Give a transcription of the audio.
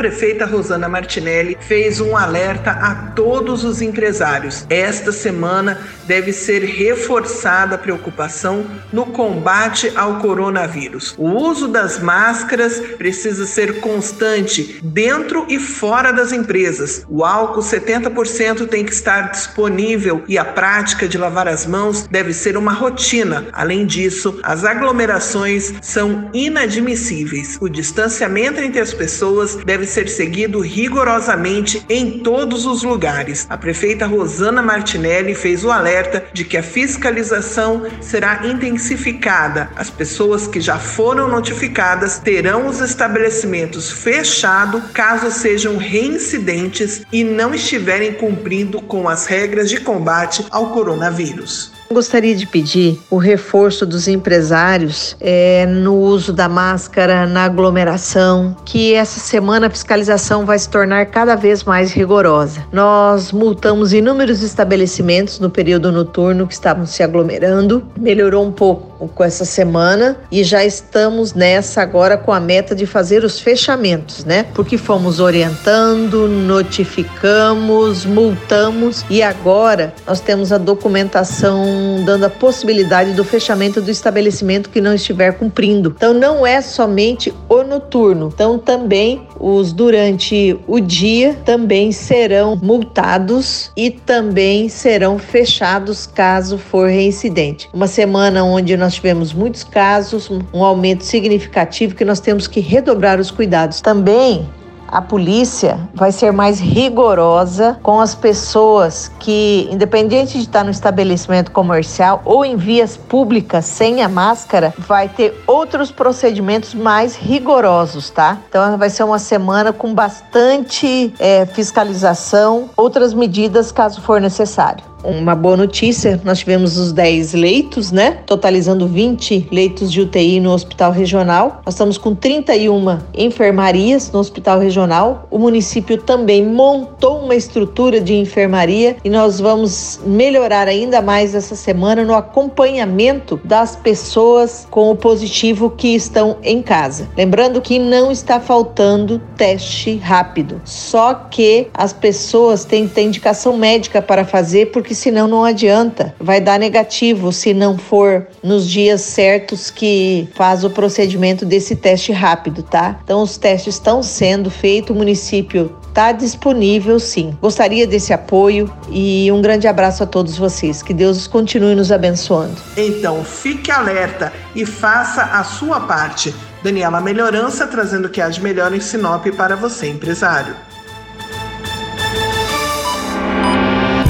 Prefeita Rosana Martinelli fez um alerta a todos os empresários. Esta semana deve ser reforçada a preocupação no combate ao coronavírus. O uso das máscaras precisa ser constante dentro e fora das empresas. O álcool 70% tem que estar disponível e a prática de lavar as mãos deve ser uma rotina. Além disso, as aglomerações são inadmissíveis. O distanciamento entre as pessoas deve ser seguido rigorosamente em todos os lugares. A prefeita Rosana Martinelli fez o alerta de que a fiscalização será intensificada. As pessoas que já foram notificadas terão os estabelecimentos fechados caso sejam reincidentes e não estiverem cumprindo com as regras de combate ao coronavírus. Gostaria de pedir o reforço dos empresários é, no uso da máscara na aglomeração, que essa semana a fiscalização vai se tornar cada vez mais rigorosa. Nós multamos inúmeros estabelecimentos no período noturno que estavam se aglomerando, melhorou um pouco com essa semana e já estamos nessa agora com a meta de fazer os fechamentos, né? Porque fomos orientando, notificamos, multamos e agora nós temos a documentação dando a possibilidade do fechamento do estabelecimento que não estiver cumprindo. Então não é somente o noturno, então também os durante o dia também serão multados e também serão fechados caso for reincidente. Uma semana onde nós tivemos muitos casos, um aumento significativo que nós temos que redobrar os cuidados. Também a polícia vai ser mais rigorosa com as pessoas que, independente de estar no estabelecimento comercial ou em vias públicas sem a máscara, vai ter outros procedimentos mais rigorosos, tá? Então vai ser uma semana com bastante é, fiscalização, outras medidas caso for necessário uma boa notícia, nós tivemos os 10 leitos, né? Totalizando 20 leitos de UTI no Hospital Regional. Nós estamos com 31 enfermarias no Hospital Regional. O município também montou uma estrutura de enfermaria e nós vamos melhorar ainda mais essa semana no acompanhamento das pessoas com o positivo que estão em casa. Lembrando que não está faltando teste rápido, só que as pessoas têm que ter indicação médica para fazer porque porque senão não adianta. Vai dar negativo se não for nos dias certos que faz o procedimento desse teste rápido, tá? Então os testes estão sendo feitos, o município está disponível sim. Gostaria desse apoio e um grande abraço a todos vocês. Que Deus continue nos abençoando. Então, fique alerta e faça a sua parte. Daniela Melhorança trazendo o que há de melhor em Sinop para você, empresário.